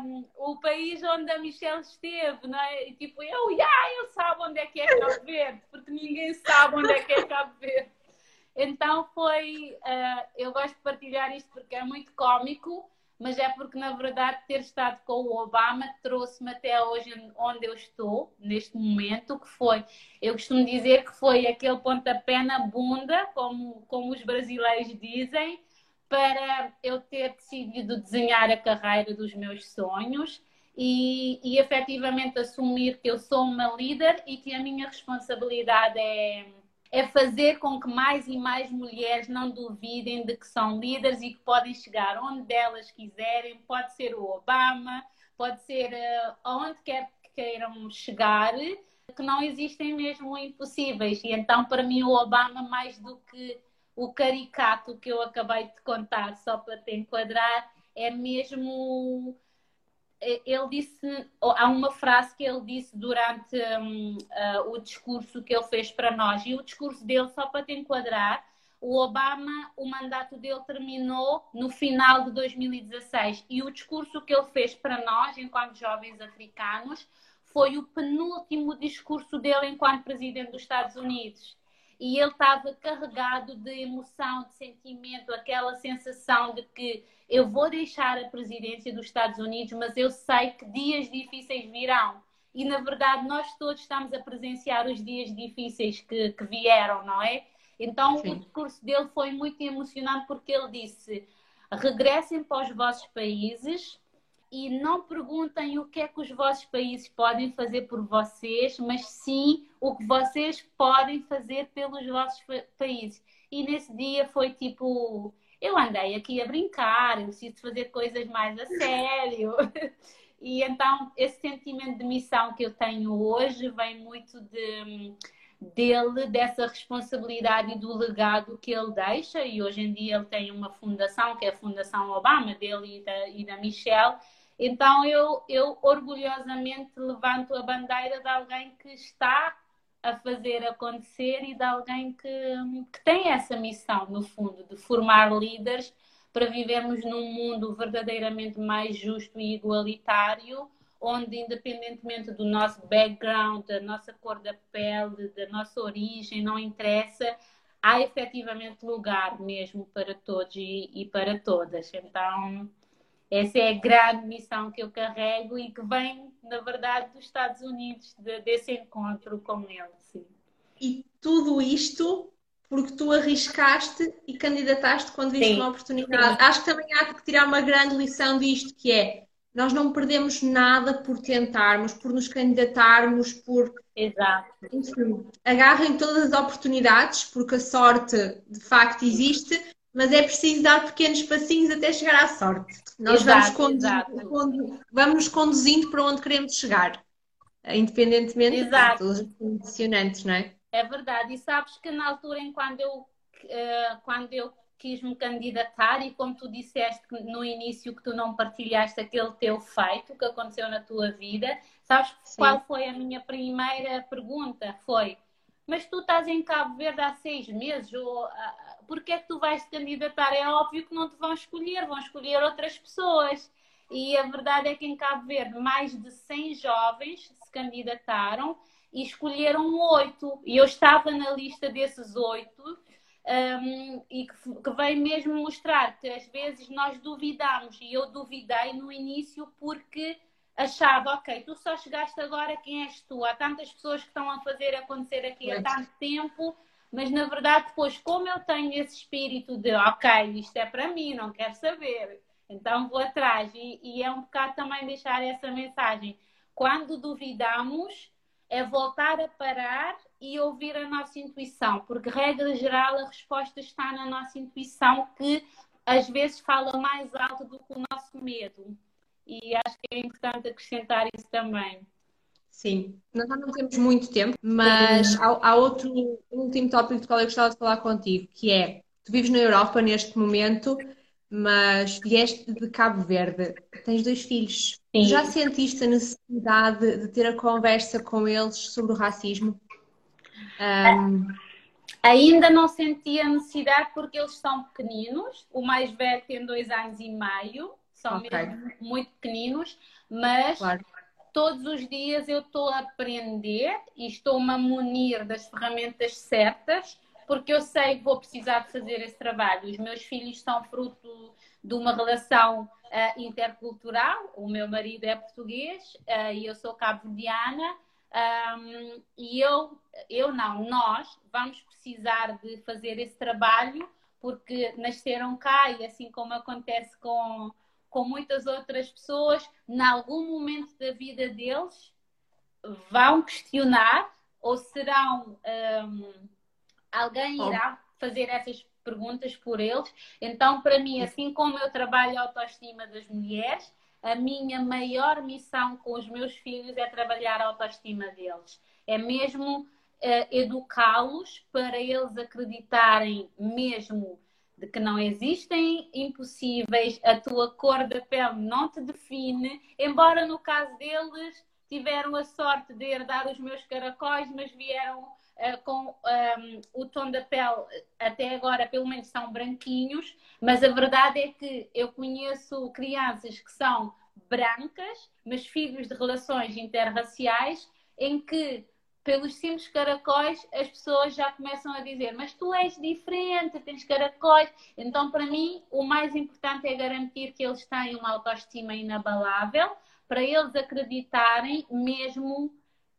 um, o país onde a Michelle esteve, não é? E tipo, eu, yeah, eu sabe onde é que é Cabo Verde, porque ninguém sabe onde é que é Cabo Verde. Então foi, uh, eu gosto de partilhar isto porque é muito cómico, mas é porque na verdade ter estado com o Obama trouxe-me até hoje onde eu estou, neste momento, que foi, eu costumo dizer que foi aquele pontapé na bunda, como, como os brasileiros dizem, para eu ter decidido desenhar a carreira dos meus sonhos e, e efetivamente assumir que eu sou uma líder e que a minha responsabilidade é, é fazer com que mais e mais mulheres não duvidem de que são líderes e que podem chegar onde elas quiserem. Pode ser o Obama, pode ser uh, aonde quer que queiram chegar, que não existem mesmo impossíveis. E então, para mim, o Obama, mais do que o caricato que eu acabei de contar, só para te enquadrar, é mesmo. Eh, ele disse, há uma frase que ele disse durante um, uh, o discurso que ele fez para nós, e o discurso dele, só para te enquadrar, o Obama, o mandato dele terminou no final de 2016 e o discurso que ele fez para nós, enquanto jovens africanos, foi o penúltimo discurso dele enquanto presidente dos Estados Unidos e ele estava carregado de emoção, de sentimento, aquela sensação de que eu vou deixar a presidência dos Estados Unidos, mas eu sei que dias difíceis virão. E na verdade, nós todos estamos a presenciar os dias difíceis que, que vieram, não é? Então, Sim. o discurso dele foi muito emocionante porque ele disse: regressem para os vossos países, e não perguntem o que é que os vossos países podem fazer por vocês, mas sim o que vocês podem fazer pelos vossos países. E nesse dia foi tipo, eu andei aqui a brincar, eu preciso fazer coisas mais a sério. E então esse sentimento de missão que eu tenho hoje vem muito de, dele, dessa responsabilidade e do legado que ele deixa. E hoje em dia ele tem uma fundação, que é a Fundação Obama, dele e da, e da Michelle, então eu, eu orgulhosamente levanto a bandeira de alguém que está a fazer acontecer e de alguém que, que tem essa missão, no fundo, de formar líderes para vivermos num mundo verdadeiramente mais justo e igualitário, onde, independentemente do nosso background, da nossa cor da pele, da nossa origem, não interessa, há efetivamente lugar mesmo para todos e, e para todas. Então, essa é a grande missão que eu carrego e que vem, na verdade, dos Estados Unidos, de, desse encontro com ele. Sim. E tudo isto porque tu arriscaste e candidataste quando viste uma oportunidade. Sim. Acho que também há que tirar uma grande lição disto, que é nós não perdemos nada por tentarmos, por nos candidatarmos, por. Exato. Enfim, agarrem todas as oportunidades, porque a sorte de facto existe, mas é preciso dar pequenos passinhos até chegar à sorte. Nós exato, vamos, conduzindo, vamos nos conduzindo para onde queremos chegar, independentemente exato. dos condicionantes, não é? É verdade. E sabes que na altura em quando eu, uh, quando eu quis me candidatar e como tu disseste no início que tu não partilhaste aquele teu feito que aconteceu na tua vida, sabes Sim. qual foi a minha primeira pergunta? Foi, mas tu estás em Cabo Verde há seis meses, ou porque é que tu vais te candidatar? É óbvio que não te vão escolher, vão escolher outras pessoas. E a verdade é que em Cabo Verde mais de 100 jovens se candidataram e escolheram oito. E eu estava na lista desses oito. Um, e que, que vem mesmo mostrar que às vezes nós duvidamos e eu duvidei no início porque achava, ok, tu só chegaste agora, quem és tu? Há tantas pessoas que estão a fazer acontecer aqui há tanto tempo mas na verdade, depois, como eu tenho esse espírito de ok, isto é para mim, não quero saber, então vou atrás. E, e é um bocado também deixar essa mensagem. Quando duvidamos, é voltar a parar e ouvir a nossa intuição, porque, regra geral, a resposta está na nossa intuição, que às vezes fala mais alto do que o nosso medo. E acho que é importante acrescentar isso também. Sim, nós já não temos muito tempo, mas há, há outro último tópico do qual eu gostava de falar contigo, que é, tu vives na Europa neste momento, mas vieste de Cabo Verde, tens dois filhos. Sim. Já sentiste a necessidade de ter a conversa com eles sobre o racismo? Um... Ainda não senti a necessidade porque eles são pequeninos. O mais velho tem dois anos e meio, são okay. mesmo muito pequeninos, mas claro. Todos os dias eu estou a aprender e estou-me a munir das ferramentas certas, porque eu sei que vou precisar de fazer esse trabalho. Os meus filhos são fruto de uma relação uh, intercultural. O meu marido é português uh, e eu sou cabo-verdiana. Um, e eu, eu não, nós vamos precisar de fazer esse trabalho porque nasceram cá e assim como acontece com, com muitas outras pessoas, em algum momento da vida deles vão questionar ou serão um, alguém irá fazer essas perguntas por eles. Então, para mim, assim como eu trabalho a autoestima das mulheres, a minha maior missão com os meus filhos é trabalhar a autoestima deles. É mesmo uh, educá-los para eles acreditarem mesmo de que não existem impossíveis, a tua cor da pele não te define, embora no caso deles tiveram a sorte de herdar os meus caracóis, mas vieram uh, com um, ehm, o tom da pele até agora, pelo menos, são branquinhos, mas a verdade é que eu conheço crianças que são brancas, mas filhos de relações interraciais, em que pelos simples caracóis as pessoas já começam a dizer mas tu és diferente, tens caracóis. Então, para mim, o mais importante é garantir que eles têm uma autoestima inabalável, para eles acreditarem mesmo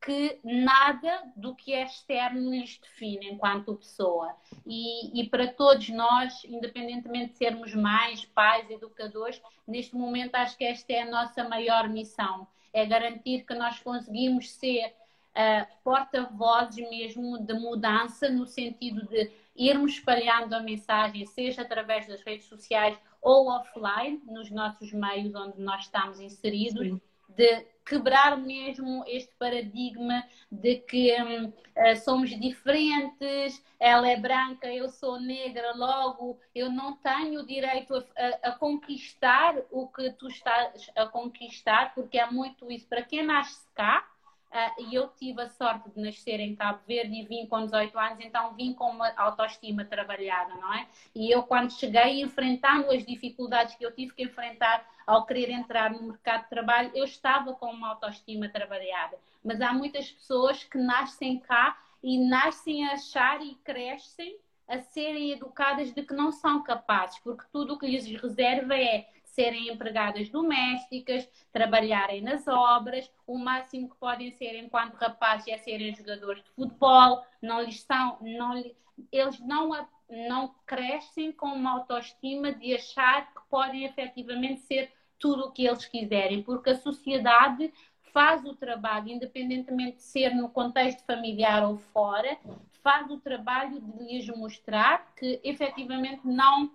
que nada do que é externo lhes define enquanto pessoa. E, e, para todos nós, independentemente de sermos mães, pais, educadores, neste momento acho que esta é a nossa maior missão: é garantir que nós conseguimos ser uh, porta-vozes mesmo de mudança, no sentido de irmos espalhando a mensagem, seja através das redes sociais ou offline, nos nossos meios onde nós estamos inseridos, Sim. de quebrar mesmo este paradigma de que hum, uh, somos diferentes, ela é branca, eu sou negra, logo eu não tenho o direito a, a, a, conquistar o que tu estás a conquistar, porque é muito isso. Para quem nasce cá, Uh, e eu tive a sorte de nascer em Cabo Verde e vim com 18 anos, então vim com uma autoestima trabalhada, não é? E eu, quando cheguei, enfrentando as dificuldades que eu tive que enfrentar ao querer entrar no mercado de trabalho, eu estava com uma autoestima trabalhada. Mas há muitas pessoas que nascem cá e nascem a achar e crescem a serem educadas de que não são capazes, porque tudo o que lhes reserva é serem empregadas domésticas, trabalharem nas obras, o máximo que podem ser enquanto rapazes é serem jogadores de futebol, não lhes são, não, eles não, não crescem com uma autoestima de achar que podem efetivamente ser tudo o que eles quiserem, porque a sociedade faz o trabalho, independentemente de ser no contexto familiar ou fora, faz o trabalho de lhes mostrar que efetivamente não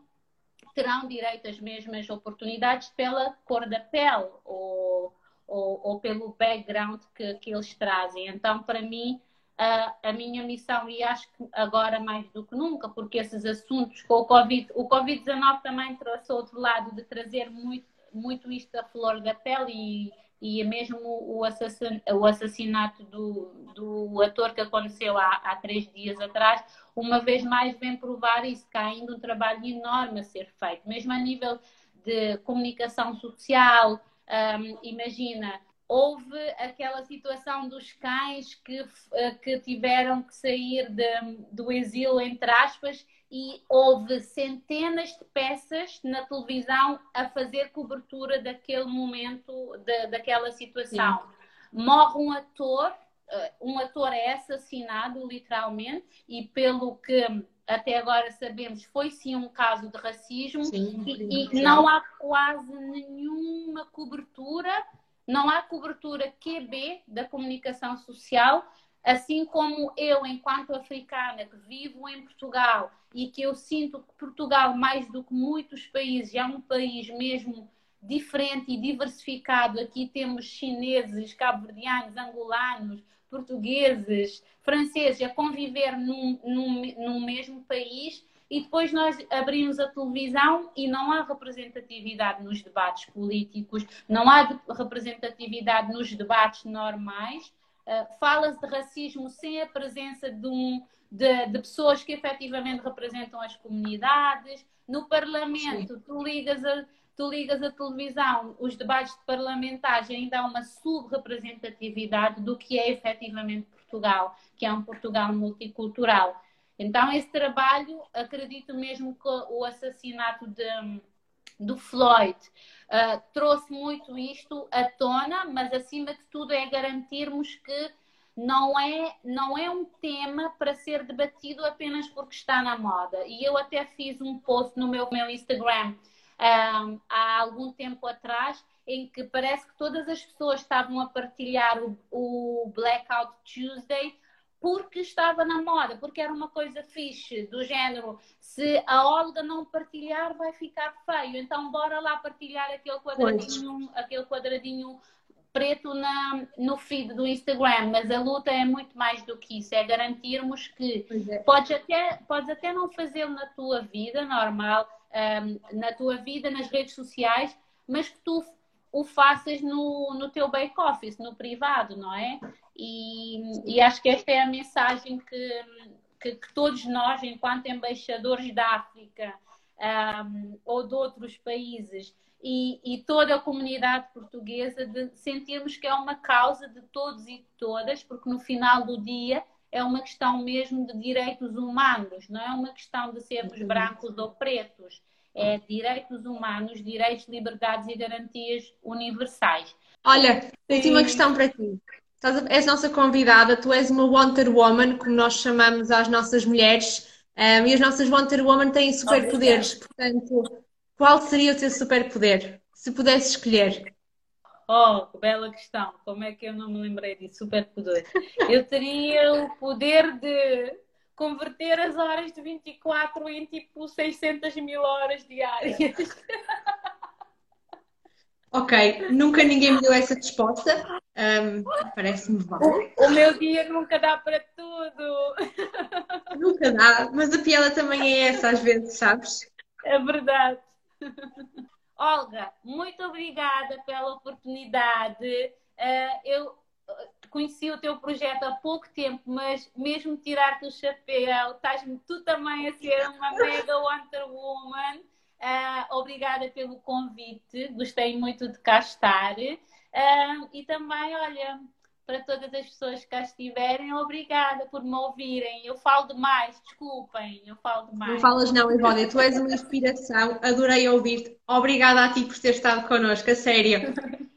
terão direito às mesmas oportunidades pela cor da pele ou, ou, ou pelo background que, que eles trazem. Então, para mim, a, a, minha missão, e acho que agora mais do que nunca, porque esses assuntos com o Covid, o Covid-19 também trouxe outro lado de trazer muito, muito isto à flor da pele e e mesmo o, assassin, o assassinato do, do ator que aconteceu há, há três dias atrás, uma vez mais vem provar isso, que há ainda um trabalho enorme a ser feito, mesmo a nível de comunicação social, um, imagina, houve aquela situação dos cães que, eh, que tiveram que sair de, do exílio, entre aspas, e houve centenas de peças na televisão a fazer cobertura daquele momento, de, daquela situação. Sim. Morre um ator, eh, um ator é assassinado literalmente, e pelo que até agora sabemos, foi sim um caso de racismo, sim, e, e não há quase nenhuma cobertura, não há cobertura QB da comunicação social Assim como eu, enquanto africana, que vivo em Portugal e que eu sinto que Portugal, mais do que muitos países, é um país mesmo diferente e diversificado. Aqui temos chineses, cabo-verdianos, angolanos, portugueses, franceses a conviver num, num, num mesmo país e depois nós abrimos a televisão e não há representatividade nos debates políticos, não há representatividade nos debates normais uh, fala-se de racismo sem a presença de um, de, de pessoas que efetivamente representam as comunidades. No Parlamento, Sim. tu ligas a tu ligas a televisão, os debates de parlamentares ainda há uma subrepresentatividade do que é efetivamente Portugal, que é um Portugal multicultural. Então, esse trabalho, acredito mesmo que o assassinato de, do Floyd uh, trouxe muito isto à tona, mas acima de tudo é garantirmos que não é, não é um tema para ser debatido apenas porque está na moda. E eu até fiz um post no meu, meu Instagram um, há algum tempo atrás, em que parece que todas as pessoas estavam a partilhar o, o Blackout Tuesday porque estava na moda, porque era uma coisa fixe, do género, se a Olga não partilhar vai ficar feio, então bora lá partilhar aquele quadradinho, aquele quadradinho preto na, no feed do Instagram, mas a luta é muito mais do que isso, é garantirmos que é. podes, até, podes até não fazê-lo na tua vida normal, um, na tua vida, nas redes sociais, mas que tu o faças no, no teu back-office, no privado, não é? E, e, acho que esta é a mensagem que, que, que todos nós, enquanto embaixadores da África um, ou de outros países, e, e, toda a comunidade portuguesa, de sentirmos que é uma causa de todos e de todas, porque no final do dia é uma questão mesmo de direitos humanos, não é uma questão de sermos uhum. brancos ou pretos. É direitos humanos, direitos, liberdades e garantias universais. Olha, tenho uma questão para ti. És nossa convidada, tu és uma Wonder Woman, como nós chamamos às nossas mulheres, um, e as nossas Wonder Woman têm superpoderes. Portanto, qual seria o teu superpoder? Se pudesse escolher. Oh, que bela questão. Como é que eu não me lembrei disso? Superpoder. Eu teria o poder de converter as horas de 24 em tipo 600 mil horas diárias. Ok, nunca ninguém me deu essa resposta. Um, Parece-me válido. O, o meu dia nunca dá para tudo. Nunca dá, mas a piada também é essa às vezes, sabes? É verdade. Olga, muito obrigada pela oportunidade. Uh, eu eh, conheci o teu projeto há pouco tempo, mas mesmo tirar-te o chapéu, estás-me tu também a ser uma mega Wonder Woman. Uh, obrigada pelo convite, gostei muito de cá estar. Uh, e também, olha, para todas as pessoas que cá estiverem, obrigada por me ouvirem. Eu falo demais, desculpem, eu falo demais. Não falas não, Ivónia, tu és uma inspiração, adorei ouvir-te. Obrigada a ti por ter estado connosco, a sério.